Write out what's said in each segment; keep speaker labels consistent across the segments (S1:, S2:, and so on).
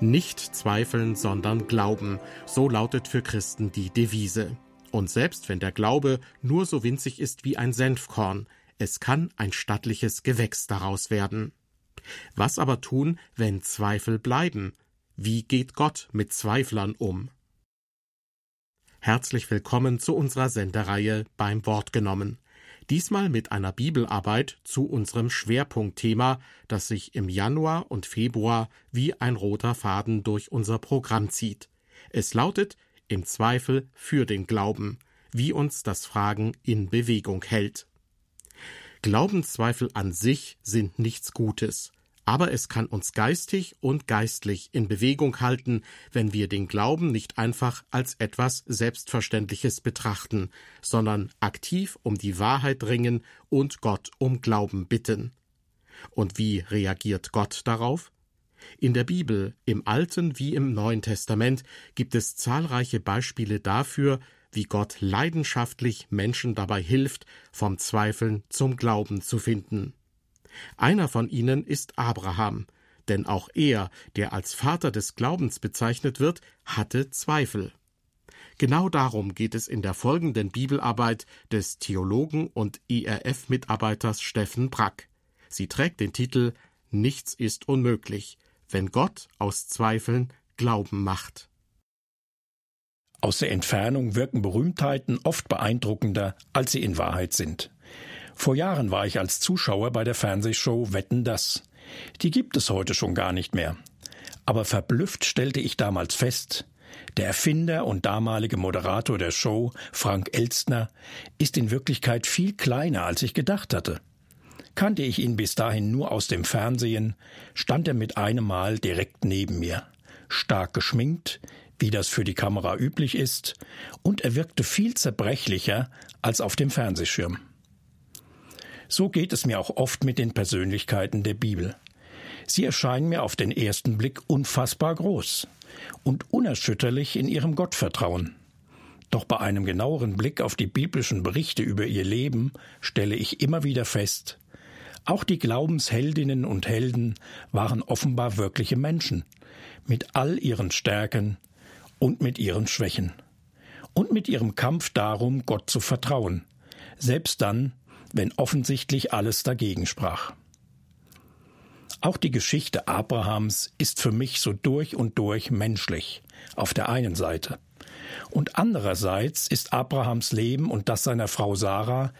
S1: Nicht zweifeln, sondern glauben. So lautet für Christen die Devise. Und selbst wenn der Glaube nur so winzig ist wie ein Senfkorn, es kann ein stattliches Gewächs daraus werden. Was aber tun, wenn Zweifel bleiben? Wie geht Gott mit Zweiflern um? Herzlich willkommen zu unserer Sendereihe beim Wort genommen. Diesmal mit einer Bibelarbeit zu unserem Schwerpunktthema, das sich im Januar und Februar wie ein roter Faden durch unser Programm zieht. Es lautet Im Zweifel für den Glauben, wie uns das Fragen in Bewegung hält. Glaubenszweifel an sich sind nichts Gutes aber es kann uns geistig und geistlich in Bewegung halten, wenn wir den Glauben nicht einfach als etwas Selbstverständliches betrachten, sondern aktiv um die Wahrheit dringen und Gott um Glauben bitten. Und wie reagiert Gott darauf? In der Bibel, im Alten wie im Neuen Testament, gibt es zahlreiche Beispiele dafür, wie Gott leidenschaftlich Menschen dabei hilft, vom Zweifeln zum Glauben zu finden. Einer von ihnen ist Abraham, denn auch er, der als Vater des Glaubens bezeichnet wird, hatte Zweifel. Genau darum geht es in der folgenden Bibelarbeit des Theologen und IRF-Mitarbeiters Steffen Brack. Sie trägt den Titel Nichts ist unmöglich, wenn Gott aus Zweifeln Glauben macht.
S2: Aus der Entfernung wirken Berühmtheiten oft beeindruckender, als sie in Wahrheit sind. Vor Jahren war ich als Zuschauer bei der Fernsehshow Wetten das. Die gibt es heute schon gar nicht mehr. Aber verblüfft stellte ich damals fest, der Erfinder und damalige Moderator der Show, Frank Elstner, ist in Wirklichkeit viel kleiner, als ich gedacht hatte. Kannte ich ihn bis dahin nur aus dem Fernsehen, stand er mit einem Mal direkt neben mir, stark geschminkt, wie das für die Kamera üblich ist, und er wirkte viel zerbrechlicher als auf dem Fernsehschirm. So geht es mir auch oft mit den Persönlichkeiten der Bibel. Sie erscheinen mir auf den ersten Blick unfassbar groß und unerschütterlich in ihrem Gottvertrauen. Doch bei einem genaueren Blick auf die biblischen Berichte über ihr Leben stelle ich immer wieder fest, auch die Glaubensheldinnen und Helden waren offenbar wirkliche Menschen, mit all ihren Stärken und mit ihren Schwächen. Und mit ihrem Kampf darum, Gott zu vertrauen, selbst dann, wenn offensichtlich alles dagegen sprach. Auch die Geschichte Abrahams ist für mich so durch und durch menschlich, auf der einen Seite. Und andererseits ist Abrahams Leben und das seiner Frau Sarah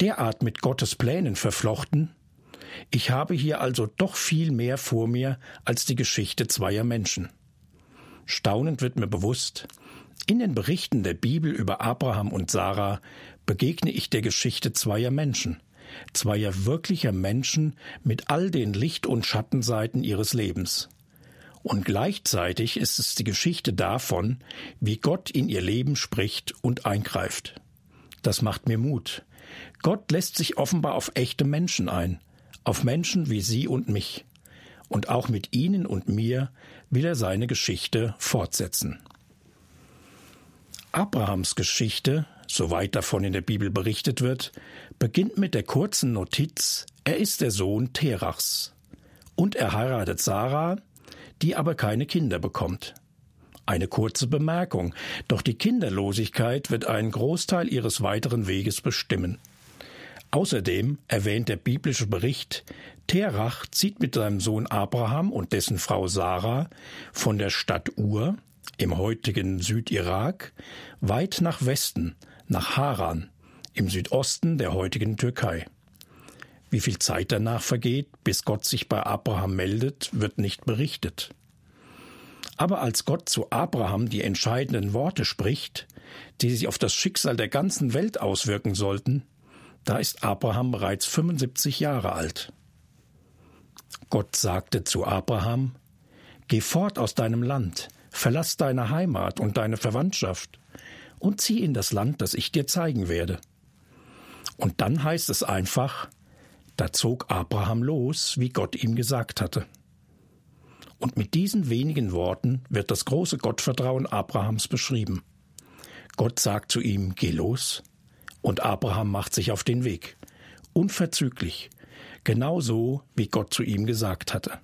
S2: derart mit Gottes Plänen verflochten, ich habe hier also doch viel mehr vor mir als die Geschichte zweier Menschen. Staunend wird mir bewusst, in den Berichten der Bibel über Abraham und Sarah begegne ich der Geschichte zweier Menschen, zweier wirklicher Menschen mit all den Licht- und Schattenseiten ihres Lebens. Und gleichzeitig ist es die Geschichte davon, wie Gott in ihr Leben spricht und eingreift. Das macht mir Mut. Gott lässt sich offenbar auf echte Menschen ein, auf Menschen wie Sie und mich. Und auch mit Ihnen und mir will er seine Geschichte fortsetzen. Abrahams Geschichte, soweit davon in der Bibel berichtet wird, beginnt mit der kurzen Notiz, er ist der Sohn Terachs. Und er heiratet Sarah, die aber keine Kinder bekommt. Eine kurze Bemerkung, doch die Kinderlosigkeit wird einen Großteil ihres weiteren Weges bestimmen. Außerdem erwähnt der biblische Bericht, Terach zieht mit seinem Sohn Abraham und dessen Frau Sarah von der Stadt Ur, im heutigen Südirak, weit nach Westen, nach Haran, im Südosten der heutigen Türkei. Wie viel Zeit danach vergeht, bis Gott sich bei Abraham meldet, wird nicht berichtet. Aber als Gott zu Abraham die entscheidenden Worte spricht, die sich auf das Schicksal der ganzen Welt auswirken sollten, da ist Abraham bereits 75 Jahre alt. Gott sagte zu Abraham, Geh fort aus deinem Land, verlass deine Heimat und deine Verwandtschaft und zieh in das Land, das ich dir zeigen werde. Und dann heißt es einfach, da zog Abraham los, wie Gott ihm gesagt hatte. Und mit diesen wenigen Worten wird das große Gottvertrauen Abrahams beschrieben. Gott sagt zu ihm, geh los, und Abraham macht sich auf den Weg, unverzüglich, genau so, wie Gott zu ihm gesagt hatte.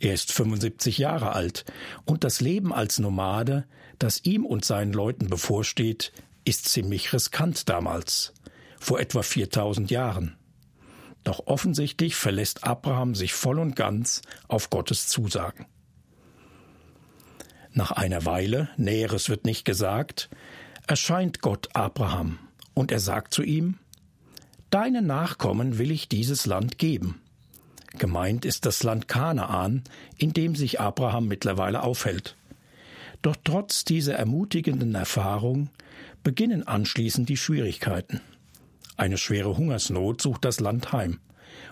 S2: Er ist 75 Jahre alt und das Leben als Nomade, das ihm und seinen Leuten bevorsteht, ist ziemlich riskant damals, vor etwa 4000 Jahren. Doch offensichtlich verlässt Abraham sich voll und ganz auf Gottes Zusagen. Nach einer Weile, Näheres wird nicht gesagt, erscheint Gott Abraham und er sagt zu ihm, Deinen Nachkommen will ich dieses Land geben. Gemeint ist das Land Kanaan, in dem sich Abraham mittlerweile aufhält. Doch trotz dieser ermutigenden Erfahrung beginnen anschließend die Schwierigkeiten. Eine schwere Hungersnot sucht das Land heim,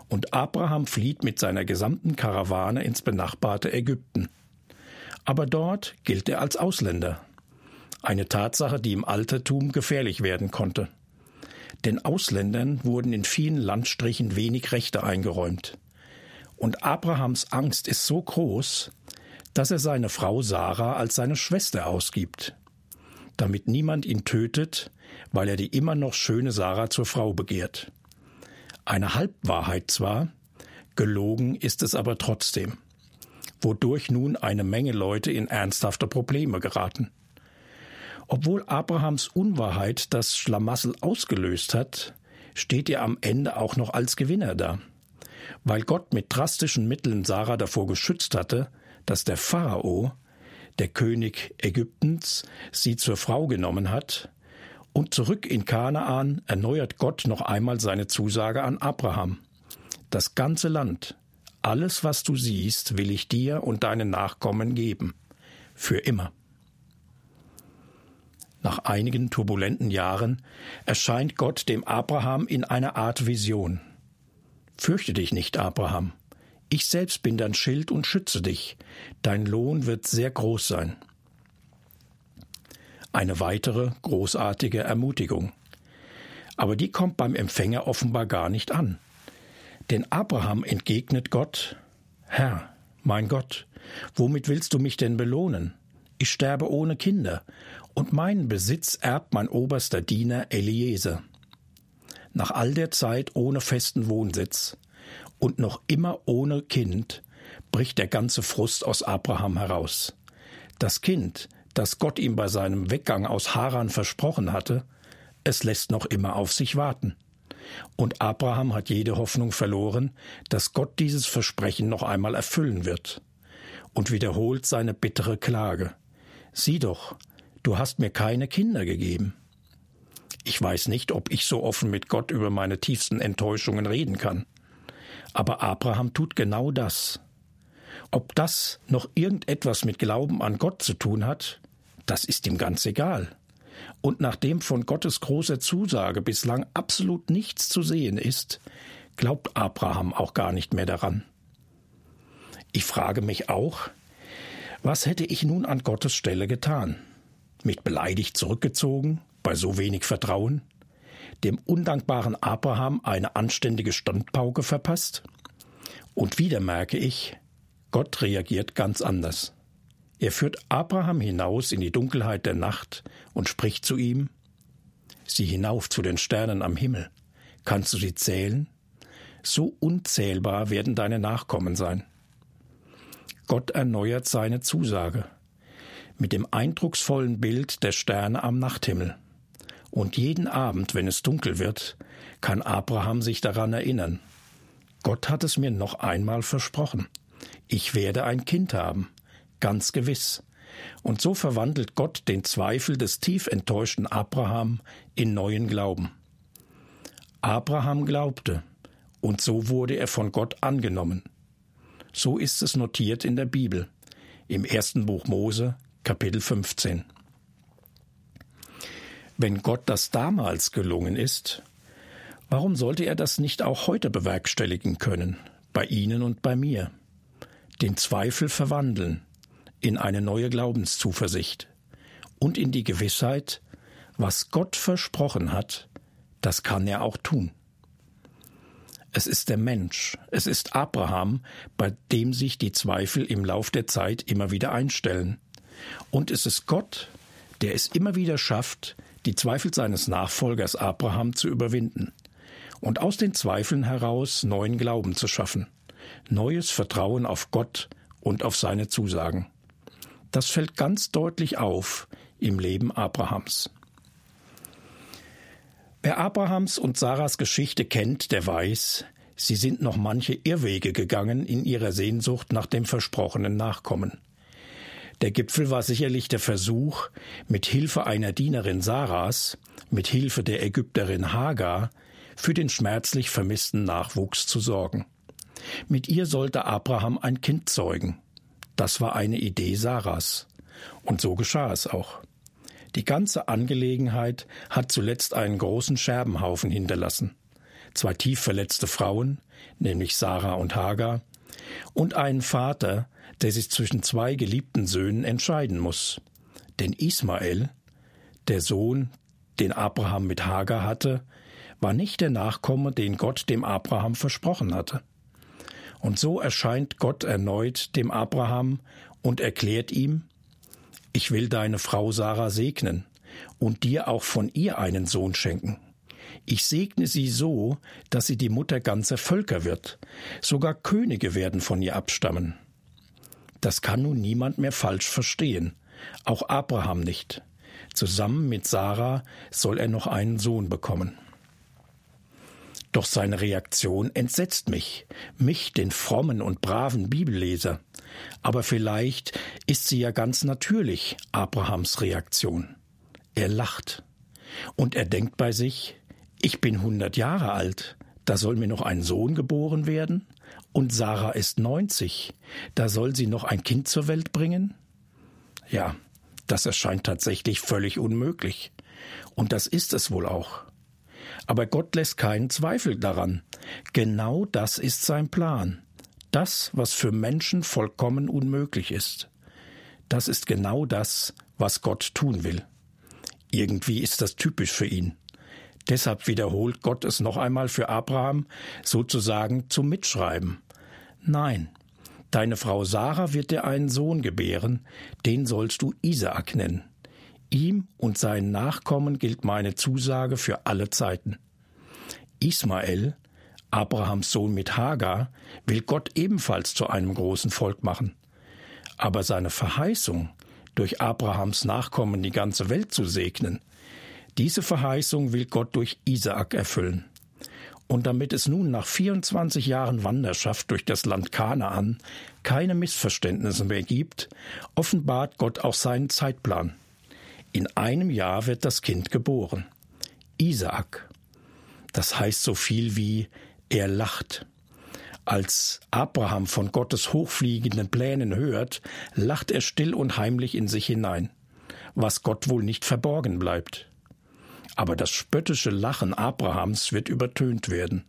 S2: und Abraham flieht mit seiner gesamten Karawane ins benachbarte Ägypten. Aber dort gilt er als Ausländer. Eine Tatsache, die im Altertum gefährlich werden konnte. Den Ausländern wurden in vielen Landstrichen wenig Rechte eingeräumt. Und Abrahams Angst ist so groß, dass er seine Frau Sarah als seine Schwester ausgibt, damit niemand ihn tötet, weil er die immer noch schöne Sarah zur Frau begehrt. Eine Halbwahrheit zwar, gelogen ist es aber trotzdem, wodurch nun eine Menge Leute in ernsthafte Probleme geraten. Obwohl Abrahams Unwahrheit das Schlamassel ausgelöst hat, steht er am Ende auch noch als Gewinner da weil Gott mit drastischen Mitteln Sarah davor geschützt hatte, dass der Pharao, der König Ägyptens, sie zur Frau genommen hat, und zurück in Kanaan erneuert Gott noch einmal seine Zusage an Abraham. Das ganze Land, alles, was du siehst, will ich dir und deinen Nachkommen geben. Für immer. Nach einigen turbulenten Jahren erscheint Gott dem Abraham in einer Art Vision. Fürchte dich nicht, Abraham. Ich selbst bin dein Schild und schütze dich. Dein Lohn wird sehr groß sein. Eine weitere großartige Ermutigung. Aber die kommt beim Empfänger offenbar gar nicht an. Denn Abraham entgegnet Gott, Herr, mein Gott, womit willst du mich denn belohnen? Ich sterbe ohne Kinder, und meinen Besitz erbt mein oberster Diener Eliezer nach all der Zeit ohne festen Wohnsitz und noch immer ohne Kind, bricht der ganze Frust aus Abraham heraus. Das Kind, das Gott ihm bei seinem Weggang aus Haran versprochen hatte, es lässt noch immer auf sich warten. Und Abraham hat jede Hoffnung verloren, dass Gott dieses Versprechen noch einmal erfüllen wird, und wiederholt seine bittere Klage. Sieh doch, du hast mir keine Kinder gegeben. Ich weiß nicht, ob ich so offen mit Gott über meine tiefsten Enttäuschungen reden kann. Aber Abraham tut genau das. Ob das noch irgendetwas mit Glauben an Gott zu tun hat, das ist ihm ganz egal. Und nachdem von Gottes großer Zusage bislang absolut nichts zu sehen ist, glaubt Abraham auch gar nicht mehr daran. Ich frage mich auch, was hätte ich nun an Gottes Stelle getan? Mit beleidigt zurückgezogen bei so wenig Vertrauen? Dem undankbaren Abraham eine anständige Standpauke verpasst? Und wieder merke ich, Gott reagiert ganz anders. Er führt Abraham hinaus in die Dunkelheit der Nacht und spricht zu ihm Sieh hinauf zu den Sternen am Himmel. Kannst du sie zählen? So unzählbar werden deine Nachkommen sein. Gott erneuert seine Zusage mit dem eindrucksvollen Bild der Sterne am Nachthimmel. Und jeden Abend, wenn es dunkel wird, kann Abraham sich daran erinnern. Gott hat es mir noch einmal versprochen. Ich werde ein Kind haben, ganz gewiss. Und so verwandelt Gott den Zweifel des tief enttäuschten Abraham in neuen Glauben. Abraham glaubte, und so wurde er von Gott angenommen. So ist es notiert in der Bibel, im ersten Buch Mose, Kapitel 15. Wenn Gott das damals gelungen ist, warum sollte er das nicht auch heute bewerkstelligen können, bei Ihnen und bei mir? Den Zweifel verwandeln in eine neue Glaubenszuversicht und in die Gewissheit, was Gott versprochen hat, das kann er auch tun. Es ist der Mensch, es ist Abraham, bei dem sich die Zweifel im Lauf der Zeit immer wieder einstellen. Und es ist Gott, der es immer wieder schafft, die Zweifel seines Nachfolgers Abraham zu überwinden und aus den Zweifeln heraus neuen Glauben zu schaffen, neues Vertrauen auf Gott und auf seine Zusagen. Das fällt ganz deutlich auf im Leben Abrahams. Wer Abrahams und Sarahs Geschichte kennt, der weiß, sie sind noch manche Irrwege gegangen in ihrer Sehnsucht nach dem versprochenen Nachkommen. Der Gipfel war sicherlich der Versuch, mit Hilfe einer Dienerin Sarahs, mit Hilfe der Ägypterin Hagar, für den schmerzlich vermissten Nachwuchs zu sorgen. Mit ihr sollte Abraham ein Kind zeugen. Das war eine Idee Sarahs. Und so geschah es auch. Die ganze Angelegenheit hat zuletzt einen großen Scherbenhaufen hinterlassen. Zwei tief verletzte Frauen, nämlich Sarah und Hagar, und einen Vater, der sich zwischen zwei geliebten Söhnen entscheiden muss. Denn Ismael, der Sohn, den Abraham mit Hagar hatte, war nicht der Nachkomme, den Gott dem Abraham versprochen hatte. Und so erscheint Gott erneut dem Abraham und erklärt ihm, ich will deine Frau Sarah segnen und dir auch von ihr einen Sohn schenken. Ich segne sie so, dass sie die Mutter ganzer Völker wird, sogar Könige werden von ihr abstammen. Das kann nun niemand mehr falsch verstehen, auch Abraham nicht. Zusammen mit Sarah soll er noch einen Sohn bekommen. Doch seine Reaktion entsetzt mich, mich, den frommen und braven Bibelleser. Aber vielleicht ist sie ja ganz natürlich Abrahams Reaktion. Er lacht. Und er denkt bei sich, ich bin hundert Jahre alt, da soll mir noch ein Sohn geboren werden, und Sarah ist neunzig, da soll sie noch ein Kind zur Welt bringen? Ja, das erscheint tatsächlich völlig unmöglich. Und das ist es wohl auch. Aber Gott lässt keinen Zweifel daran. Genau das ist sein Plan. Das, was für Menschen vollkommen unmöglich ist. Das ist genau das, was Gott tun will. Irgendwie ist das typisch für ihn. Deshalb wiederholt Gott es noch einmal für Abraham sozusagen zum Mitschreiben. Nein, deine Frau Sarah wird dir einen Sohn gebären, den sollst du Isaak nennen. Ihm und seinen Nachkommen gilt meine Zusage für alle Zeiten. Ismael, Abrahams Sohn mit Hagar, will Gott ebenfalls zu einem großen Volk machen. Aber seine Verheißung, durch Abrahams Nachkommen die ganze Welt zu segnen, diese Verheißung will Gott durch Isaak erfüllen. Und damit es nun nach 24 Jahren Wanderschaft durch das Land Kanaan keine Missverständnisse mehr gibt, offenbart Gott auch seinen Zeitplan. In einem Jahr wird das Kind geboren. Isaak. Das heißt so viel wie er lacht. Als Abraham von Gottes hochfliegenden Plänen hört, lacht er still und heimlich in sich hinein, was Gott wohl nicht verborgen bleibt. Aber das spöttische Lachen Abrahams wird übertönt werden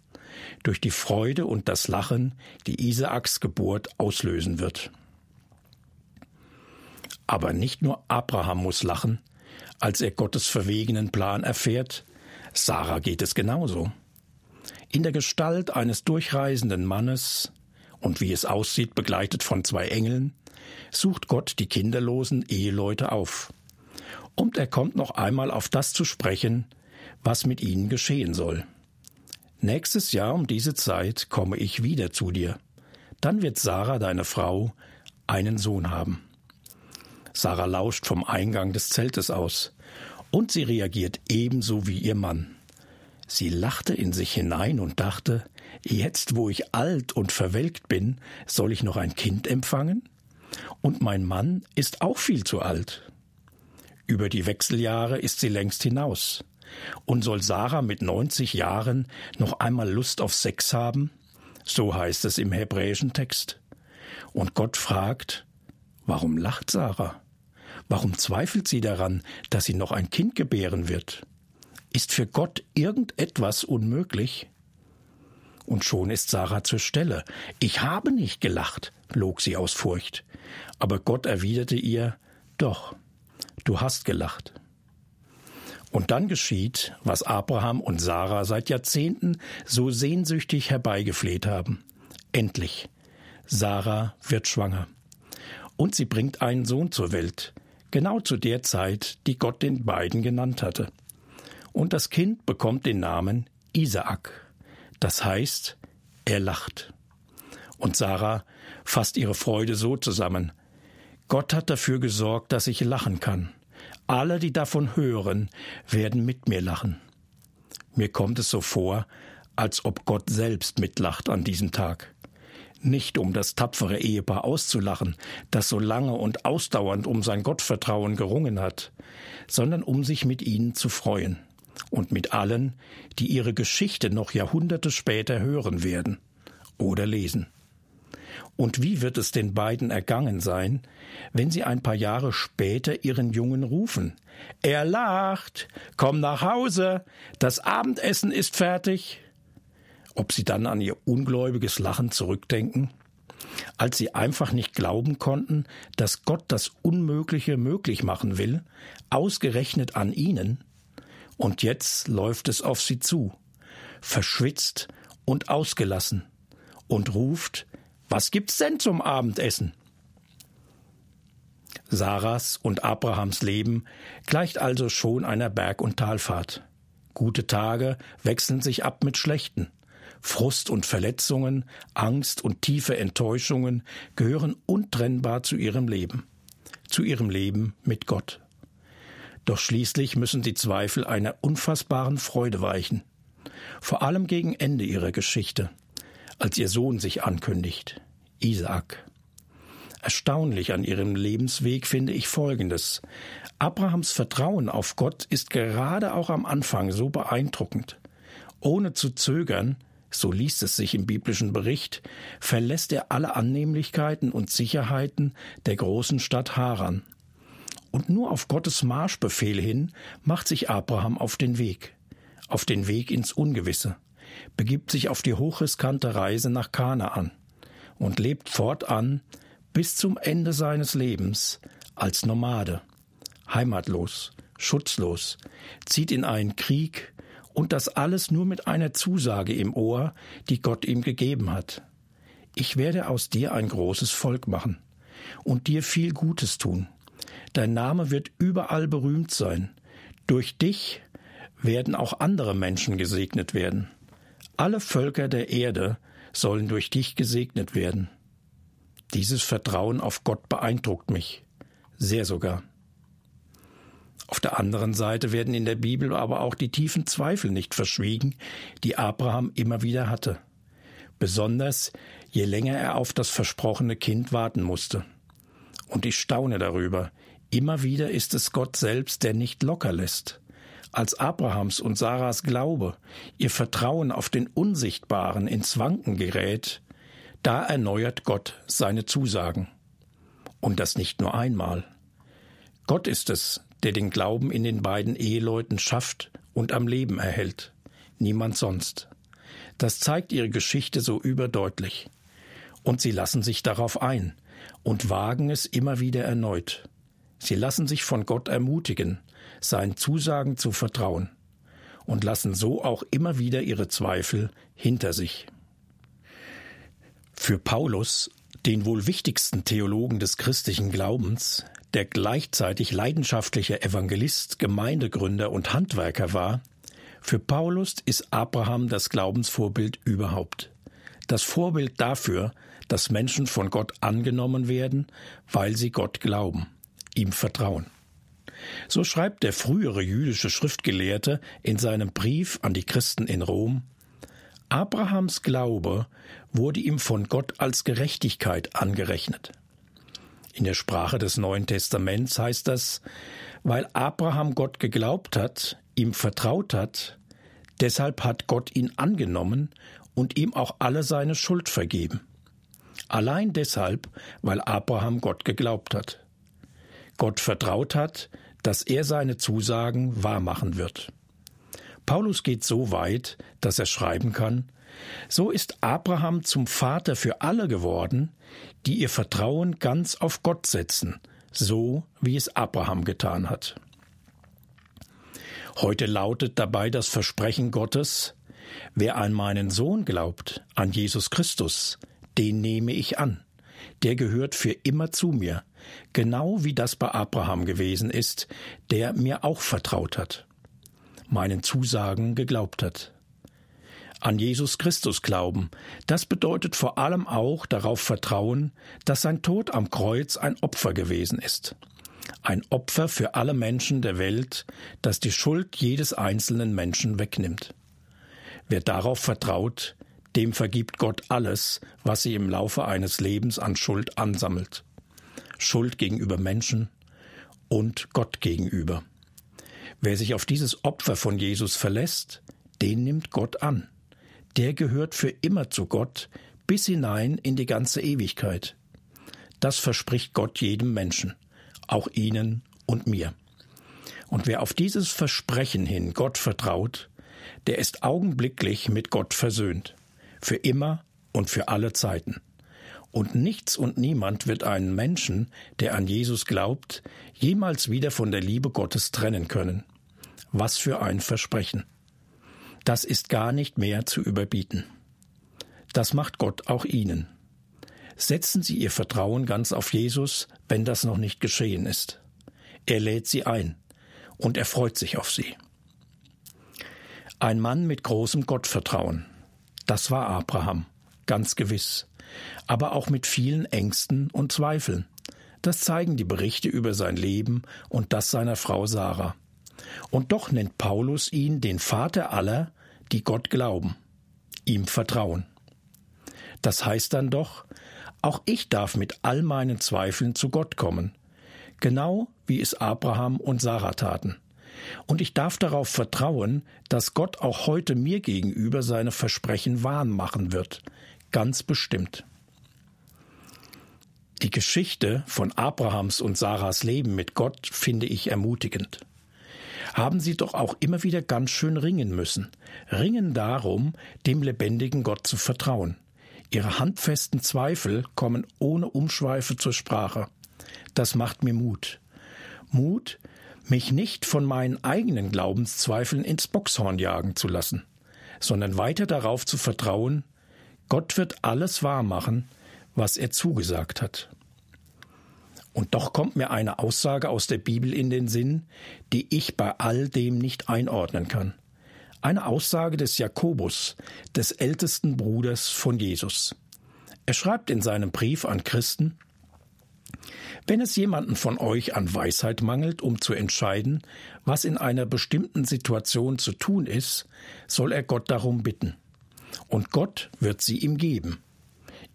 S2: durch die Freude und das Lachen, die Isaaks Geburt auslösen wird. Aber nicht nur Abraham muss lachen, als er Gottes verwegenen Plan erfährt, Sarah geht es genauso. In der Gestalt eines durchreisenden Mannes und wie es aussieht, begleitet von zwei Engeln, sucht Gott die kinderlosen Eheleute auf. Und er kommt noch einmal auf das zu sprechen, was mit ihnen geschehen soll. Nächstes Jahr um diese Zeit komme ich wieder zu dir. Dann wird Sarah, deine Frau, einen Sohn haben. Sarah lauscht vom Eingang des Zeltes aus, und sie reagiert ebenso wie ihr Mann. Sie lachte in sich hinein und dachte, jetzt wo ich alt und verwelkt bin, soll ich noch ein Kind empfangen? Und mein Mann ist auch viel zu alt. Über die Wechseljahre ist sie längst hinaus. Und soll Sarah mit 90 Jahren noch einmal Lust auf Sex haben? So heißt es im hebräischen Text. Und Gott fragt, warum lacht Sarah? Warum zweifelt sie daran, dass sie noch ein Kind gebären wird? Ist für Gott irgendetwas unmöglich? Und schon ist Sarah zur Stelle. Ich habe nicht gelacht, log sie aus Furcht. Aber Gott erwiderte ihr, Doch, du hast gelacht. Und dann geschieht, was Abraham und Sarah seit Jahrzehnten so sehnsüchtig herbeigefleht haben. Endlich. Sarah wird schwanger. Und sie bringt einen Sohn zur Welt, genau zu der Zeit, die Gott den beiden genannt hatte. Und das Kind bekommt den Namen Isaak. Das heißt, er lacht. Und Sarah fasst ihre Freude so zusammen. Gott hat dafür gesorgt, dass ich lachen kann. Alle, die davon hören, werden mit mir lachen. Mir kommt es so vor, als ob Gott selbst mitlacht an diesem Tag. Nicht um das tapfere Ehepaar auszulachen, das so lange und ausdauernd um sein Gottvertrauen gerungen hat, sondern um sich mit ihnen zu freuen und mit allen, die ihre Geschichte noch Jahrhunderte später hören werden oder lesen. Und wie wird es den beiden ergangen sein, wenn sie ein paar Jahre später ihren Jungen rufen? Er lacht, komm nach Hause, das Abendessen ist fertig. Ob sie dann an ihr ungläubiges Lachen zurückdenken? Als sie einfach nicht glauben konnten, dass Gott das Unmögliche möglich machen will, ausgerechnet an ihnen? Und jetzt läuft es auf sie zu, verschwitzt und ausgelassen, und ruft, was gibt's denn zum Abendessen? Sarahs und Abrahams Leben gleicht also schon einer Berg- und Talfahrt. Gute Tage wechseln sich ab mit schlechten. Frust und Verletzungen, Angst und tiefe Enttäuschungen gehören untrennbar zu ihrem Leben, zu ihrem Leben mit Gott. Doch schließlich müssen die Zweifel einer unfassbaren Freude weichen, vor allem gegen Ende ihrer Geschichte als ihr Sohn sich ankündigt, Isaak. Erstaunlich an ihrem Lebensweg finde ich Folgendes. Abrahams Vertrauen auf Gott ist gerade auch am Anfang so beeindruckend. Ohne zu zögern, so liest es sich im biblischen Bericht, verlässt er alle Annehmlichkeiten und Sicherheiten der großen Stadt Haran. Und nur auf Gottes Marschbefehl hin macht sich Abraham auf den Weg, auf den Weg ins Ungewisse begibt sich auf die hochriskante Reise nach Kanaan und lebt fortan bis zum Ende seines Lebens als Nomade, heimatlos, schutzlos, zieht in einen Krieg und das alles nur mit einer Zusage im Ohr, die Gott ihm gegeben hat. Ich werde aus dir ein großes Volk machen und dir viel Gutes tun. Dein Name wird überall berühmt sein. Durch dich werden auch andere Menschen gesegnet werden. Alle Völker der Erde sollen durch dich gesegnet werden. Dieses Vertrauen auf Gott beeindruckt mich, sehr sogar. Auf der anderen Seite werden in der Bibel aber auch die tiefen Zweifel nicht verschwiegen, die Abraham immer wieder hatte, besonders je länger er auf das versprochene Kind warten musste. Und ich staune darüber, immer wieder ist es Gott selbst, der nicht locker lässt als Abrahams und Sarahs Glaube, ihr Vertrauen auf den Unsichtbaren ins Wanken gerät, da erneuert Gott seine Zusagen. Und das nicht nur einmal. Gott ist es, der den Glauben in den beiden Eheleuten schafft und am Leben erhält. Niemand sonst. Das zeigt ihre Geschichte so überdeutlich. Und sie lassen sich darauf ein und wagen es immer wieder erneut. Sie lassen sich von Gott ermutigen, seinen Zusagen zu vertrauen und lassen so auch immer wieder ihre Zweifel hinter sich. Für Paulus, den wohl wichtigsten Theologen des christlichen Glaubens, der gleichzeitig leidenschaftlicher Evangelist, Gemeindegründer und Handwerker war, für Paulus ist Abraham das Glaubensvorbild überhaupt. Das Vorbild dafür, dass Menschen von Gott angenommen werden, weil sie Gott glauben, ihm vertrauen. So schreibt der frühere jüdische Schriftgelehrte in seinem Brief an die Christen in Rom Abrahams Glaube wurde ihm von Gott als Gerechtigkeit angerechnet. In der Sprache des Neuen Testaments heißt das, weil Abraham Gott geglaubt hat, ihm vertraut hat, deshalb hat Gott ihn angenommen und ihm auch alle seine Schuld vergeben. Allein deshalb, weil Abraham Gott geglaubt hat. Gott vertraut hat, dass er seine Zusagen wahrmachen wird. Paulus geht so weit, dass er schreiben kann, so ist Abraham zum Vater für alle geworden, die ihr Vertrauen ganz auf Gott setzen, so wie es Abraham getan hat. Heute lautet dabei das Versprechen Gottes, wer an meinen Sohn glaubt, an Jesus Christus, den nehme ich an, der gehört für immer zu mir, genau wie das bei Abraham gewesen ist, der mir auch vertraut hat, meinen Zusagen geglaubt hat. An Jesus Christus glauben, das bedeutet vor allem auch darauf vertrauen, dass sein Tod am Kreuz ein Opfer gewesen ist. Ein Opfer für alle Menschen der Welt, das die Schuld jedes einzelnen Menschen wegnimmt. Wer darauf vertraut, dem vergibt Gott alles, was sie im Laufe eines Lebens an Schuld ansammelt. Schuld gegenüber Menschen und Gott gegenüber. Wer sich auf dieses Opfer von Jesus verlässt, den nimmt Gott an. Der gehört für immer zu Gott bis hinein in die ganze Ewigkeit. Das verspricht Gott jedem Menschen, auch Ihnen und mir. Und wer auf dieses Versprechen hin Gott vertraut, der ist augenblicklich mit Gott versöhnt, für immer und für alle Zeiten. Und nichts und niemand wird einen Menschen, der an Jesus glaubt, jemals wieder von der Liebe Gottes trennen können. Was für ein Versprechen. Das ist gar nicht mehr zu überbieten. Das macht Gott auch Ihnen. Setzen Sie Ihr Vertrauen ganz auf Jesus, wenn das noch nicht geschehen ist. Er lädt Sie ein und er freut sich auf Sie. Ein Mann mit großem Gottvertrauen. Das war Abraham, ganz gewiss aber auch mit vielen Ängsten und Zweifeln. Das zeigen die Berichte über sein Leben und das seiner Frau Sarah. Und doch nennt Paulus ihn den Vater aller, die Gott glauben, ihm vertrauen. Das heißt dann doch, auch ich darf mit all meinen Zweifeln zu Gott kommen, genau wie es Abraham und Sarah taten. Und ich darf darauf vertrauen, dass Gott auch heute mir gegenüber seine Versprechen wahr machen wird, ganz bestimmt. Die Geschichte von Abrahams und Sarahs Leben mit Gott finde ich ermutigend. Haben sie doch auch immer wieder ganz schön ringen müssen. Ringen darum, dem lebendigen Gott zu vertrauen. Ihre handfesten Zweifel kommen ohne Umschweife zur Sprache. Das macht mir Mut. Mut, mich nicht von meinen eigenen Glaubenszweifeln ins Boxhorn jagen zu lassen, sondern weiter darauf zu vertrauen, Gott wird alles wahr machen, was er zugesagt hat. Und doch kommt mir eine Aussage aus der Bibel in den Sinn, die ich bei all dem nicht einordnen kann. Eine Aussage des Jakobus, des ältesten Bruders von Jesus. Er schreibt in seinem Brief an Christen, wenn es jemanden von euch an Weisheit mangelt, um zu entscheiden, was in einer bestimmten Situation zu tun ist, soll er Gott darum bitten und Gott wird sie ihm geben.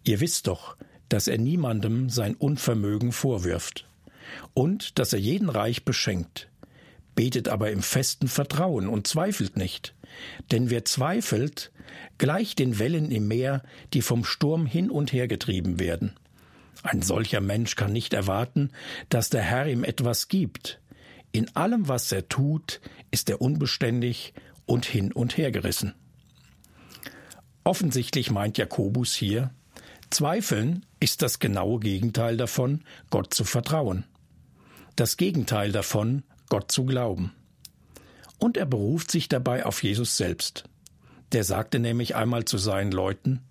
S2: Ihr wisst doch, dass er niemandem sein Unvermögen vorwirft und dass er jeden reich beschenkt, betet aber im festen Vertrauen und zweifelt nicht. Denn wer zweifelt, gleicht den Wellen im Meer, die vom Sturm hin und her getrieben werden. Ein solcher Mensch kann nicht erwarten, dass der Herr ihm etwas gibt. In allem, was er tut, ist er unbeständig und hin und her gerissen. Offensichtlich meint Jakobus hier, Zweifeln ist das genaue Gegenteil davon, Gott zu vertrauen. Das Gegenteil davon, Gott zu glauben. Und er beruft sich dabei auf Jesus selbst. Der sagte nämlich einmal zu seinen Leuten,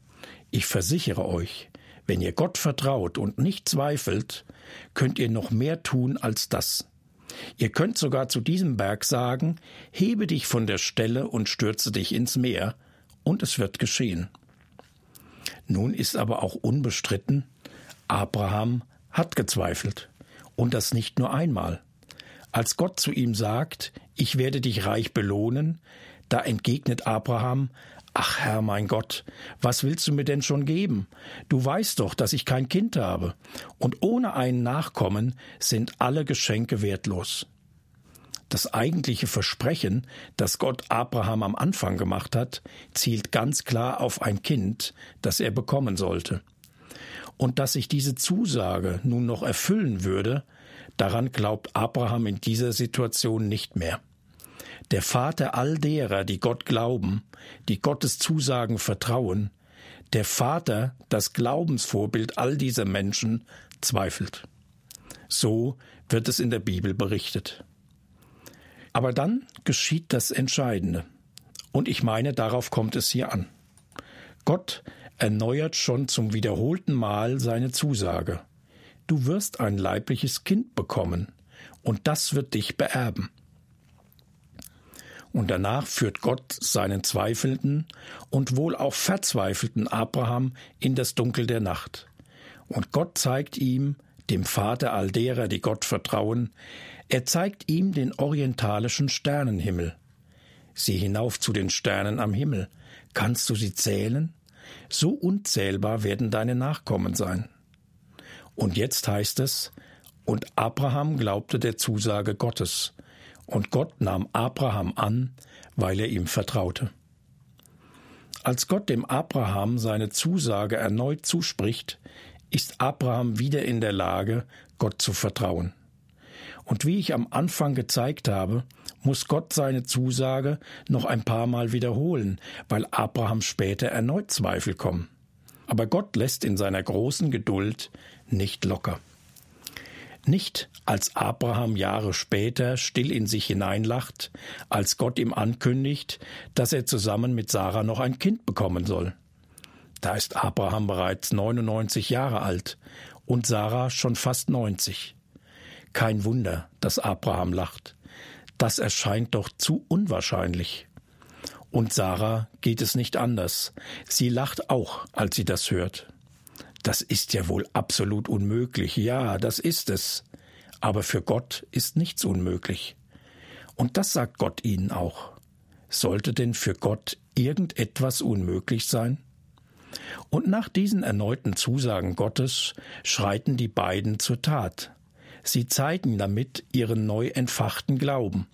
S2: ich versichere euch, wenn ihr Gott vertraut und nicht zweifelt, könnt ihr noch mehr tun als das. Ihr könnt sogar zu diesem Berg sagen, hebe dich von der Stelle und stürze dich ins Meer, und es wird geschehen. Nun ist aber auch unbestritten, Abraham hat gezweifelt, und das nicht nur einmal. Als Gott zu ihm sagt, ich werde dich reich belohnen, da entgegnet Abraham, Ach Herr mein Gott, was willst du mir denn schon geben? Du weißt doch, dass ich kein Kind habe, und ohne einen Nachkommen sind alle Geschenke wertlos. Das eigentliche Versprechen, das Gott Abraham am Anfang gemacht hat, zielt ganz klar auf ein Kind, das er bekommen sollte. Und dass sich diese Zusage nun noch erfüllen würde, daran glaubt Abraham in dieser Situation nicht mehr. Der Vater all derer, die Gott glauben, die Gottes Zusagen vertrauen, der Vater, das Glaubensvorbild all dieser Menschen, zweifelt. So wird es in der Bibel berichtet. Aber dann geschieht das Entscheidende. Und ich meine, darauf kommt es hier an. Gott erneuert schon zum wiederholten Mal seine Zusage. Du wirst ein leibliches Kind bekommen, und das wird dich beerben. Und danach führt Gott seinen zweifelnden und wohl auch verzweifelten Abraham in das Dunkel der Nacht. Und Gott zeigt ihm, dem Vater all derer, die Gott vertrauen, er zeigt ihm den orientalischen Sternenhimmel. Sieh hinauf zu den Sternen am Himmel. Kannst du sie zählen? So unzählbar werden deine Nachkommen sein. Und jetzt heißt es, und Abraham glaubte der Zusage Gottes, und Gott nahm Abraham an, weil er ihm vertraute. Als Gott dem Abraham seine Zusage erneut zuspricht, ist Abraham wieder in der Lage, Gott zu vertrauen. Und wie ich am Anfang gezeigt habe, muss Gott seine Zusage noch ein paar Mal wiederholen, weil Abraham später erneut Zweifel kommen. Aber Gott lässt in seiner großen Geduld nicht locker. Nicht als Abraham Jahre später still in sich hineinlacht, als Gott ihm ankündigt, dass er zusammen mit Sarah noch ein Kind bekommen soll. Da ist Abraham bereits 99 Jahre alt und Sarah schon fast 90. Kein Wunder, dass Abraham lacht. Das erscheint doch zu unwahrscheinlich. Und Sarah geht es nicht anders. Sie lacht auch, als sie das hört. Das ist ja wohl absolut unmöglich. Ja, das ist es. Aber für Gott ist nichts unmöglich. Und das sagt Gott ihnen auch. Sollte denn für Gott irgendetwas unmöglich sein? Und nach diesen erneuten Zusagen Gottes schreiten die beiden zur Tat. Sie zeigen damit ihren neu entfachten Glauben,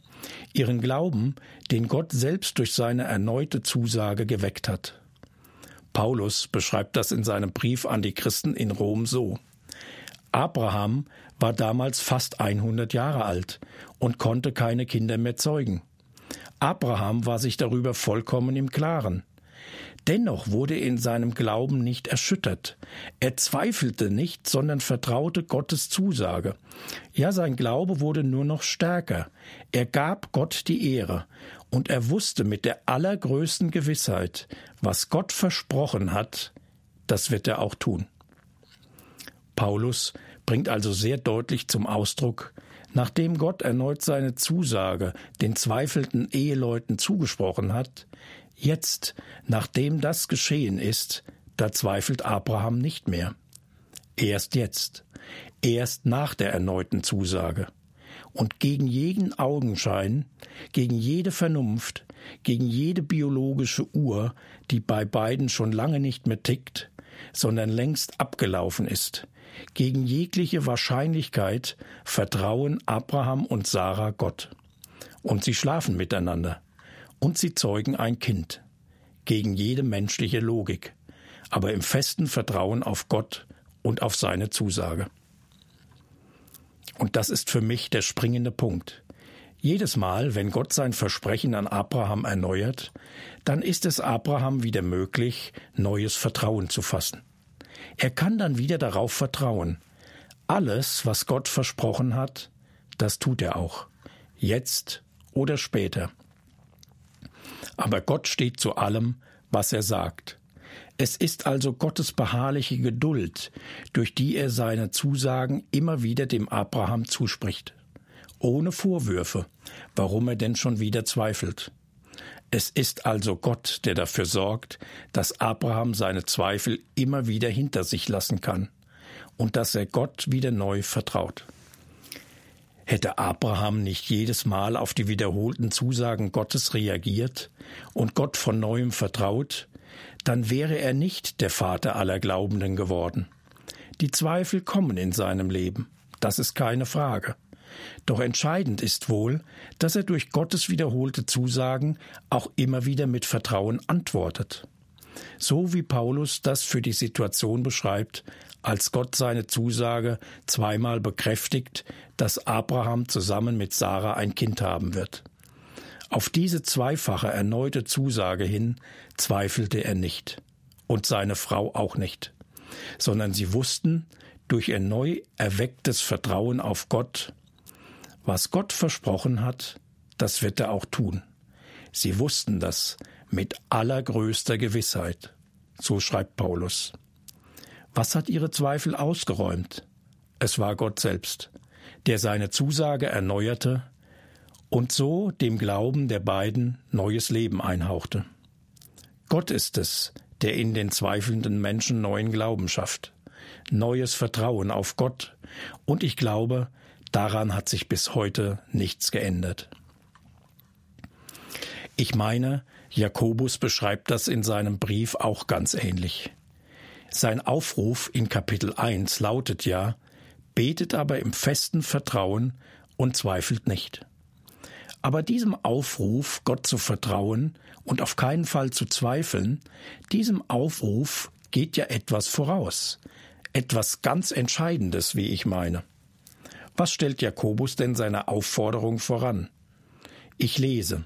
S2: ihren Glauben, den Gott selbst durch seine erneute Zusage geweckt hat. Paulus beschreibt das in seinem Brief an die Christen in Rom so. Abraham war damals fast 100 Jahre alt und konnte keine Kinder mehr zeugen. Abraham war sich darüber vollkommen im Klaren. Dennoch wurde er in seinem Glauben nicht erschüttert. Er zweifelte nicht, sondern vertraute Gottes Zusage. Ja, sein Glaube wurde nur noch stärker. Er gab Gott die Ehre, und er wusste mit der allergrößten Gewissheit, was Gott versprochen hat, das wird er auch tun. Paulus bringt also sehr deutlich zum Ausdruck, nachdem Gott erneut seine Zusage den zweifelnden Eheleuten zugesprochen hat, Jetzt, nachdem das geschehen ist, da zweifelt Abraham nicht mehr. Erst jetzt, erst nach der erneuten Zusage. Und gegen jeden Augenschein, gegen jede Vernunft, gegen jede biologische Uhr, die bei beiden schon lange nicht mehr tickt, sondern längst abgelaufen ist, gegen jegliche Wahrscheinlichkeit vertrauen Abraham und Sarah Gott. Und sie schlafen miteinander und sie zeugen ein Kind, gegen jede menschliche Logik, aber im festen Vertrauen auf Gott und auf seine Zusage. Und das ist für mich der springende Punkt. Jedes Mal, wenn Gott sein Versprechen an Abraham erneuert, dann ist es Abraham wieder möglich, neues Vertrauen zu fassen. Er kann dann wieder darauf vertrauen. Alles, was Gott versprochen hat, das tut er auch. Jetzt oder später aber Gott steht zu allem, was er sagt. Es ist also Gottes beharrliche Geduld, durch die er seine Zusagen immer wieder dem Abraham zuspricht. Ohne Vorwürfe, warum er denn schon wieder zweifelt. Es ist also Gott, der dafür sorgt, dass Abraham seine Zweifel immer wieder hinter sich lassen kann und dass er Gott wieder neu vertraut. Hätte Abraham nicht jedes Mal auf die wiederholten Zusagen Gottes reagiert und Gott von neuem vertraut, dann wäre er nicht der Vater aller Glaubenden geworden. Die Zweifel kommen in seinem Leben, das ist keine Frage. Doch entscheidend ist wohl, dass er durch Gottes wiederholte Zusagen auch immer wieder mit Vertrauen antwortet. So wie Paulus das für die Situation beschreibt, als Gott seine Zusage zweimal bekräftigt, dass Abraham zusammen mit Sarah ein Kind haben wird. Auf diese zweifache erneute Zusage hin zweifelte er nicht und seine Frau auch nicht, sondern sie wussten durch ihr neu erwecktes Vertrauen auf Gott, was Gott versprochen hat, das wird er auch tun. Sie wussten das mit allergrößter Gewissheit. So schreibt Paulus. Was hat ihre Zweifel ausgeräumt? Es war Gott selbst, der seine Zusage erneuerte und so dem Glauben der beiden neues Leben einhauchte. Gott ist es, der in den zweifelnden Menschen neuen Glauben schafft, neues Vertrauen auf Gott, und ich glaube, daran hat sich bis heute nichts geändert. Ich meine, Jakobus beschreibt das in seinem Brief auch ganz ähnlich. Sein Aufruf in Kapitel 1 lautet ja, betet aber im festen Vertrauen und zweifelt nicht. Aber diesem Aufruf, Gott zu vertrauen und auf keinen Fall zu zweifeln, diesem Aufruf geht ja etwas voraus, etwas ganz Entscheidendes, wie ich meine. Was stellt Jakobus denn seiner Aufforderung voran? Ich lese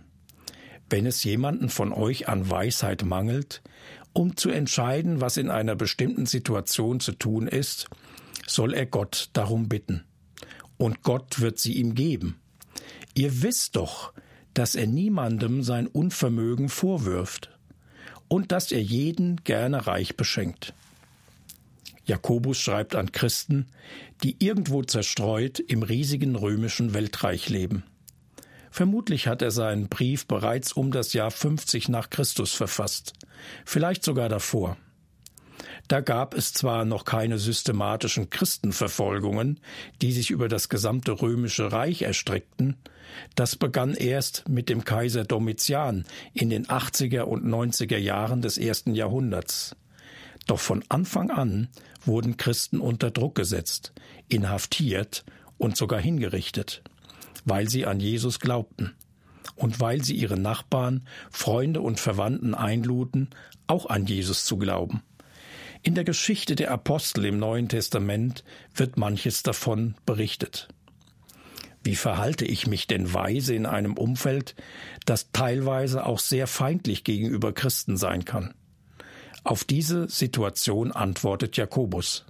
S2: Wenn es jemanden von euch an Weisheit mangelt, um zu entscheiden, was in einer bestimmten Situation zu tun ist, soll er Gott darum bitten. Und Gott wird sie ihm geben. Ihr wisst doch, dass er niemandem sein Unvermögen vorwirft und dass er jeden gerne reich beschenkt. Jakobus schreibt an Christen, die irgendwo zerstreut im riesigen römischen Weltreich leben. Vermutlich hat er seinen Brief bereits um das Jahr 50 nach Christus verfasst, vielleicht sogar davor. Da gab es zwar noch keine systematischen Christenverfolgungen, die sich über das gesamte römische Reich erstreckten, das begann erst mit dem Kaiser Domitian in den 80er und 90er Jahren des ersten Jahrhunderts. Doch von Anfang an wurden Christen unter Druck gesetzt, inhaftiert und sogar hingerichtet, weil sie an Jesus glaubten und weil sie ihre Nachbarn, Freunde und Verwandten einluden, auch an Jesus zu glauben. In der Geschichte der Apostel im Neuen Testament wird manches davon berichtet. Wie verhalte ich mich denn weise in einem Umfeld, das teilweise auch sehr feindlich gegenüber Christen sein kann? Auf diese Situation antwortet Jakobus.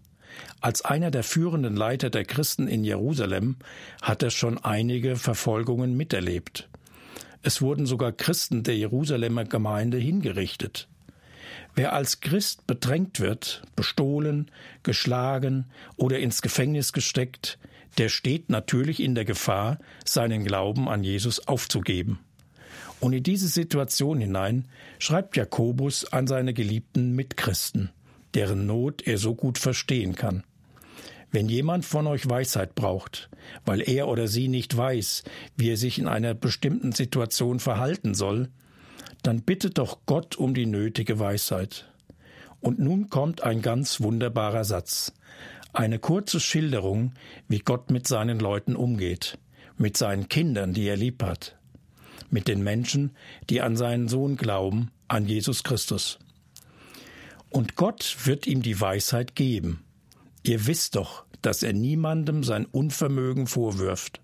S2: Als einer der führenden Leiter der Christen in Jerusalem hat er schon einige Verfolgungen miterlebt. Es wurden sogar Christen der Jerusalemer Gemeinde hingerichtet. Wer als Christ bedrängt wird, bestohlen, geschlagen oder ins Gefängnis gesteckt, der steht natürlich in der Gefahr, seinen Glauben an Jesus aufzugeben. Und in diese Situation hinein schreibt Jakobus an seine geliebten Mitchristen, deren Not er so gut verstehen kann. Wenn jemand von euch Weisheit braucht, weil er oder sie nicht weiß, wie er sich in einer bestimmten Situation verhalten soll, dann bittet doch Gott um die nötige Weisheit. Und nun kommt ein ganz wunderbarer Satz. Eine kurze Schilderung, wie Gott mit seinen Leuten umgeht, mit seinen Kindern, die er lieb hat, mit den Menschen, die an seinen Sohn glauben, an Jesus Christus. Und Gott wird ihm die Weisheit geben. Ihr wisst doch, dass er niemandem sein Unvermögen vorwirft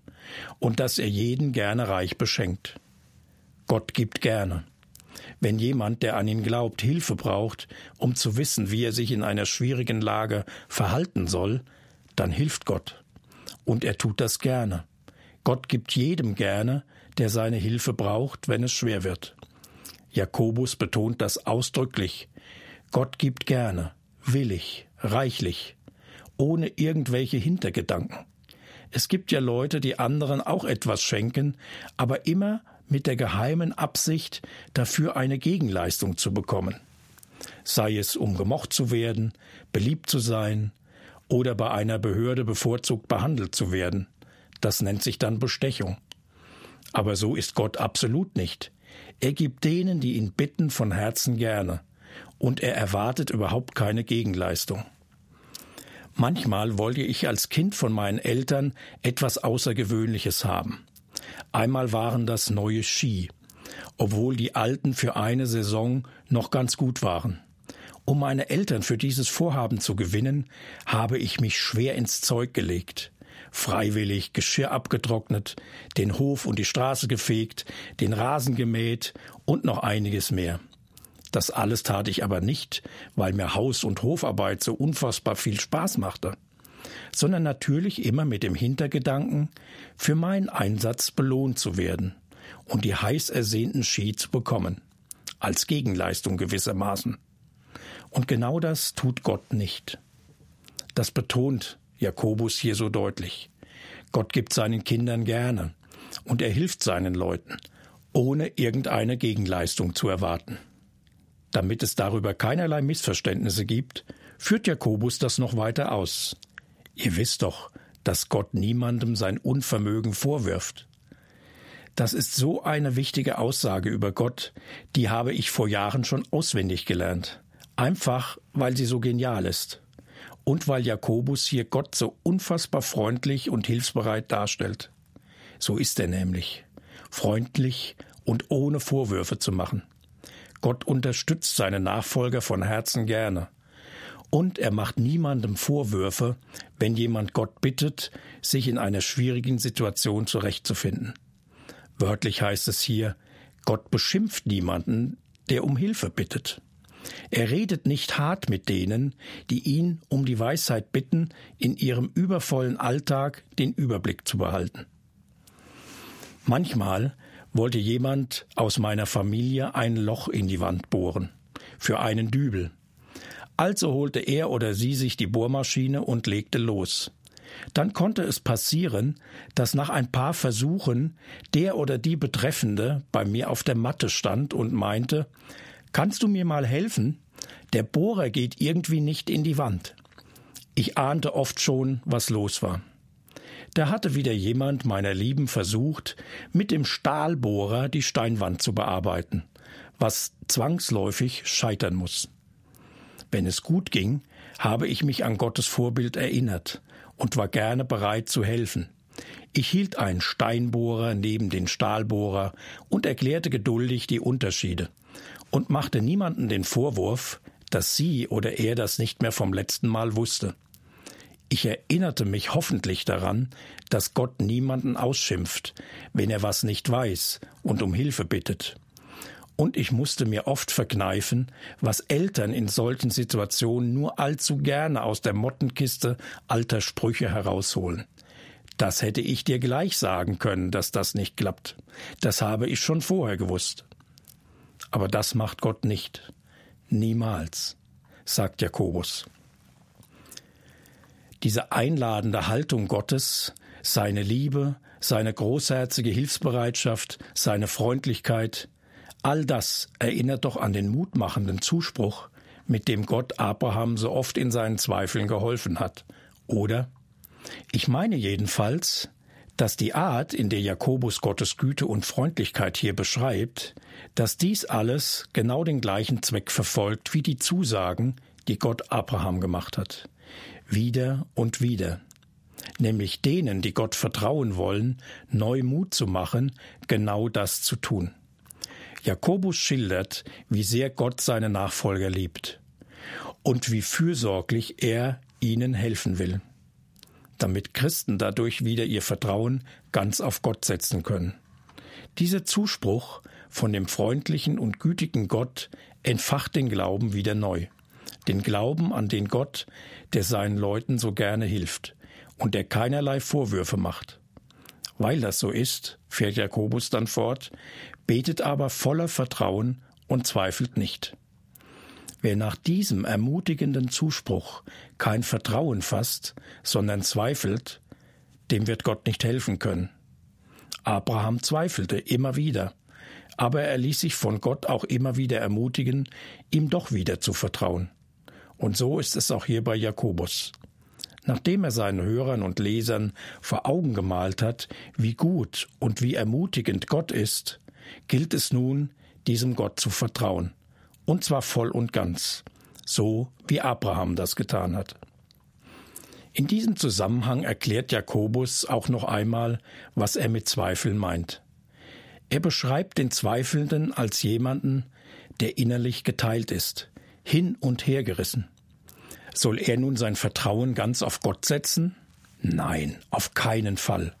S2: und dass er jeden gerne reich beschenkt. Gott gibt gerne. Wenn jemand, der an ihn glaubt, Hilfe braucht, um zu wissen, wie er sich in einer schwierigen Lage verhalten soll, dann hilft Gott. Und er tut das gerne. Gott gibt jedem gerne, der seine Hilfe braucht, wenn es schwer wird. Jakobus betont das ausdrücklich. Gott gibt gerne, willig, reichlich, ohne irgendwelche Hintergedanken. Es gibt ja Leute, die anderen auch etwas schenken, aber immer mit der geheimen Absicht, dafür eine Gegenleistung zu bekommen. Sei es um gemocht zu werden, beliebt zu sein oder bei einer Behörde bevorzugt behandelt zu werden. Das nennt sich dann Bestechung. Aber so ist Gott absolut nicht. Er gibt denen, die ihn bitten, von Herzen gerne, und er erwartet überhaupt keine Gegenleistung. Manchmal wollte ich als Kind von meinen Eltern etwas Außergewöhnliches haben. Einmal waren das neue Ski, obwohl die alten für eine Saison noch ganz gut waren. Um meine Eltern für dieses Vorhaben zu gewinnen, habe ich mich schwer ins Zeug gelegt. Freiwillig Geschirr abgetrocknet, den Hof und die Straße gefegt, den Rasen gemäht und noch einiges mehr. Das alles tat ich aber nicht, weil mir Haus- und Hofarbeit so unfassbar viel Spaß machte sondern natürlich immer mit dem Hintergedanken, für meinen Einsatz belohnt zu werden und die heiß ersehnten Ski zu bekommen, als Gegenleistung gewissermaßen. Und genau das tut Gott nicht. Das betont Jakobus hier so deutlich. Gott gibt seinen Kindern gerne, und er hilft seinen Leuten, ohne irgendeine Gegenleistung zu erwarten. Damit es darüber keinerlei Missverständnisse gibt, führt Jakobus das noch weiter aus. Ihr wisst doch, dass Gott niemandem sein Unvermögen vorwirft. Das ist so eine wichtige Aussage über Gott, die habe ich vor Jahren schon auswendig gelernt. Einfach, weil sie so genial ist. Und weil Jakobus hier Gott so unfassbar freundlich und hilfsbereit darstellt. So ist er nämlich. Freundlich und ohne Vorwürfe zu machen. Gott unterstützt seine Nachfolger von Herzen gerne. Und er macht niemandem Vorwürfe, wenn jemand Gott bittet, sich in einer schwierigen Situation zurechtzufinden. Wörtlich heißt es hier, Gott beschimpft niemanden, der um Hilfe bittet. Er redet nicht hart mit denen, die ihn um die Weisheit bitten, in ihrem übervollen Alltag den Überblick zu behalten. Manchmal wollte jemand aus meiner Familie ein Loch in die Wand bohren, für einen Dübel. Also holte er oder sie sich die Bohrmaschine und legte los. Dann konnte es passieren, dass nach ein paar Versuchen der oder die Betreffende bei mir auf der Matte stand und meinte, Kannst du mir mal helfen? Der Bohrer geht irgendwie nicht in die Wand. Ich ahnte oft schon, was los war. Da hatte wieder jemand meiner Lieben versucht, mit dem Stahlbohrer die Steinwand zu bearbeiten, was zwangsläufig scheitern muss. Wenn es gut ging, habe ich mich an Gottes Vorbild erinnert und war gerne bereit zu helfen. Ich hielt einen Steinbohrer neben den Stahlbohrer und erklärte geduldig die Unterschiede und machte niemanden den Vorwurf, dass sie oder er das nicht mehr vom letzten Mal wusste. Ich erinnerte mich hoffentlich daran, dass Gott niemanden ausschimpft, wenn er was nicht weiß und um Hilfe bittet. Und ich musste mir oft verkneifen, was Eltern in solchen Situationen nur allzu gerne aus der Mottenkiste alter Sprüche herausholen. Das hätte ich dir gleich sagen können, dass das nicht klappt. Das habe ich schon vorher gewusst. Aber das macht Gott nicht. Niemals, sagt Jakobus. Diese einladende Haltung Gottes, seine Liebe, seine großherzige Hilfsbereitschaft, seine Freundlichkeit, all das erinnert doch an den mutmachenden Zuspruch, mit dem Gott Abraham so oft in seinen Zweifeln geholfen hat. Oder? Ich meine jedenfalls, dass die Art, in der Jakobus Gottes Güte und Freundlichkeit hier beschreibt, dass dies alles genau den gleichen Zweck verfolgt wie die Zusagen, die Gott Abraham gemacht hat. Wieder und wieder, nämlich denen, die Gott vertrauen wollen, neu Mut zu machen, genau das zu tun. Jakobus schildert, wie sehr Gott seine Nachfolger liebt und wie fürsorglich er ihnen helfen will, damit Christen dadurch wieder ihr Vertrauen ganz auf Gott setzen können. Dieser Zuspruch von dem freundlichen und gütigen Gott entfacht den Glauben wieder neu den Glauben an den Gott, der seinen Leuten so gerne hilft und der keinerlei Vorwürfe macht. Weil das so ist, fährt Jakobus dann fort, betet aber voller Vertrauen und zweifelt nicht. Wer nach diesem ermutigenden Zuspruch kein Vertrauen fasst, sondern zweifelt, dem wird Gott nicht helfen können. Abraham zweifelte immer wieder, aber er ließ sich von Gott auch immer wieder ermutigen, ihm doch wieder zu vertrauen. Und so ist es auch hier bei Jakobus. Nachdem er seinen Hörern und Lesern vor Augen gemalt hat, wie gut und wie ermutigend Gott ist, gilt es nun, diesem Gott zu vertrauen, und zwar voll und ganz, so wie Abraham das getan hat. In diesem Zusammenhang erklärt Jakobus auch noch einmal, was er mit Zweifeln meint. Er beschreibt den Zweifelnden als jemanden, der innerlich geteilt ist, hin und her gerissen. Soll er nun sein Vertrauen ganz auf Gott setzen? Nein, auf keinen Fall.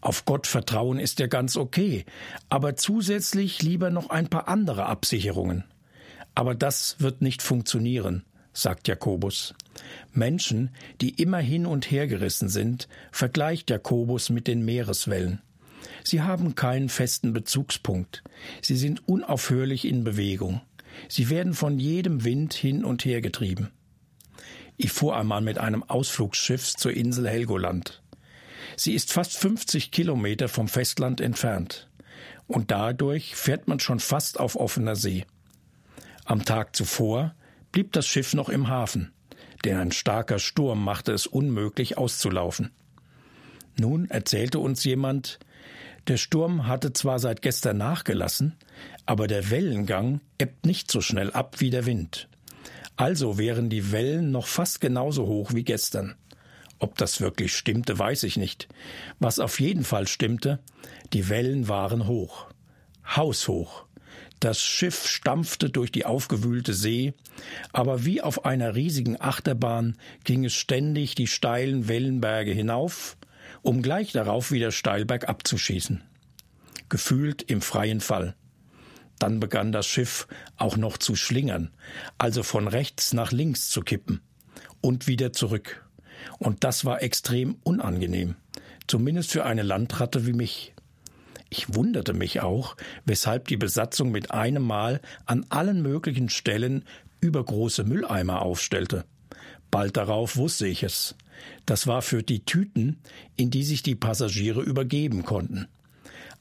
S2: Auf Gott vertrauen ist ja ganz okay, aber zusätzlich lieber noch ein paar andere Absicherungen. Aber das wird nicht funktionieren, sagt Jakobus. Menschen, die immer hin und her gerissen sind, vergleicht Jakobus mit den Meereswellen. Sie haben keinen festen Bezugspunkt. Sie sind unaufhörlich in Bewegung. Sie werden von jedem Wind hin und her getrieben. Ich fuhr einmal mit einem Ausflugsschiff zur Insel Helgoland. Sie ist fast 50 Kilometer vom Festland entfernt. Und dadurch fährt man schon fast auf offener See. Am Tag zuvor blieb das Schiff noch im Hafen, denn ein starker Sturm machte es unmöglich auszulaufen. Nun erzählte uns jemand, der Sturm hatte zwar seit gestern nachgelassen, aber der Wellengang ebbt nicht so schnell ab wie der Wind. Also wären die Wellen noch fast genauso hoch wie gestern. Ob das wirklich stimmte, weiß ich nicht. Was auf jeden Fall stimmte, die Wellen waren hoch. Haushoch. Das Schiff stampfte durch die aufgewühlte See, aber wie auf einer riesigen Achterbahn ging es ständig die steilen Wellenberge hinauf um gleich darauf wieder steil bergab zu schießen. Gefühlt im freien Fall. Dann begann das Schiff auch noch zu schlingern, also von rechts nach links zu kippen und wieder zurück. Und das war extrem unangenehm, zumindest für eine Landratte wie mich. Ich wunderte mich auch, weshalb die Besatzung mit einem Mal an allen möglichen Stellen übergroße Mülleimer aufstellte. Bald darauf wusste ich es. Das war für die Tüten, in die sich die Passagiere übergeben konnten.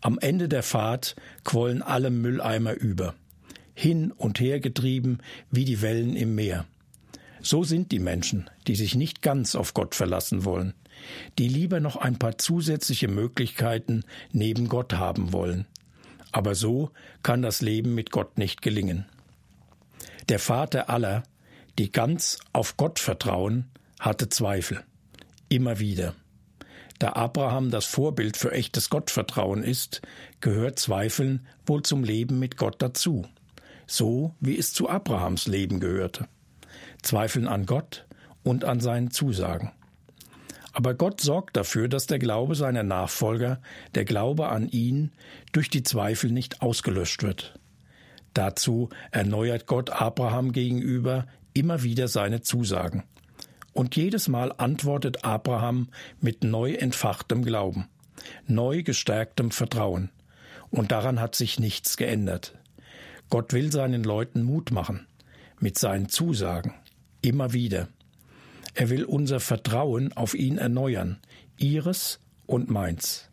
S2: Am Ende der Fahrt quollen alle Mülleimer über, hin und her getrieben wie die Wellen im Meer. So sind die Menschen, die sich nicht ganz auf Gott verlassen wollen, die lieber noch ein paar zusätzliche Möglichkeiten neben Gott haben wollen. Aber so kann das Leben mit Gott nicht gelingen. Der Vater aller, die ganz auf Gott vertrauen, hatte Zweifel. Immer wieder. Da Abraham das Vorbild für echtes Gottvertrauen ist, gehört Zweifeln wohl zum Leben mit Gott dazu, so wie es zu Abrahams Leben gehörte. Zweifeln an Gott und an seinen Zusagen. Aber Gott sorgt dafür, dass der Glaube seiner Nachfolger, der Glaube an ihn, durch die Zweifel nicht ausgelöscht wird. Dazu erneuert Gott Abraham gegenüber immer wieder seine Zusagen. Und jedes Mal antwortet Abraham mit neu entfachtem Glauben, neu gestärktem Vertrauen. Und daran hat sich nichts geändert. Gott will seinen Leuten Mut machen, mit seinen Zusagen, immer wieder. Er will unser Vertrauen auf ihn erneuern, ihres und meins.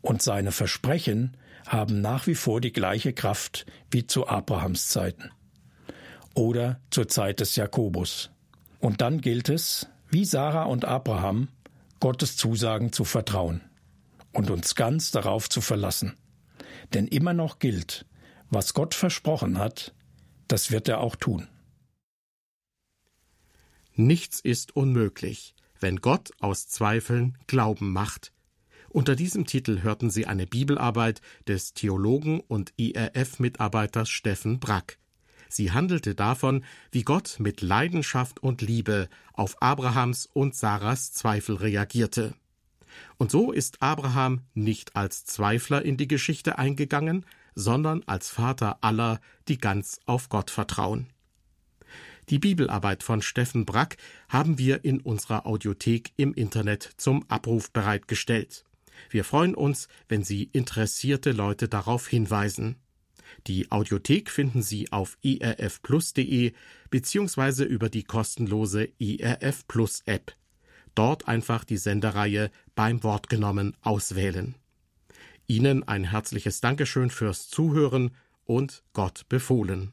S2: Und seine Versprechen haben nach wie vor die gleiche Kraft wie zu Abrahams Zeiten oder zur Zeit des Jakobus. Und dann gilt es, wie Sarah und Abraham, Gottes Zusagen zu vertrauen und uns ganz darauf zu verlassen. Denn immer noch gilt, was Gott versprochen hat, das wird er auch tun.
S1: Nichts ist unmöglich, wenn Gott aus Zweifeln Glauben macht. Unter diesem Titel hörten Sie eine Bibelarbeit des Theologen und IRF-Mitarbeiters Steffen Brack. Sie handelte davon, wie Gott mit Leidenschaft und Liebe auf Abrahams und Sarahs Zweifel reagierte. Und so ist Abraham nicht als Zweifler in die Geschichte eingegangen, sondern als Vater aller, die ganz auf Gott vertrauen. Die Bibelarbeit von Steffen Brack haben wir in unserer Audiothek im Internet zum Abruf bereitgestellt. Wir freuen uns, wenn Sie interessierte Leute darauf hinweisen. Die Audiothek finden Sie auf irfplus.de beziehungsweise über die kostenlose IRF Plus App. Dort einfach die Sendereihe beim Wort genommen auswählen. Ihnen ein herzliches Dankeschön fürs Zuhören und Gott befohlen.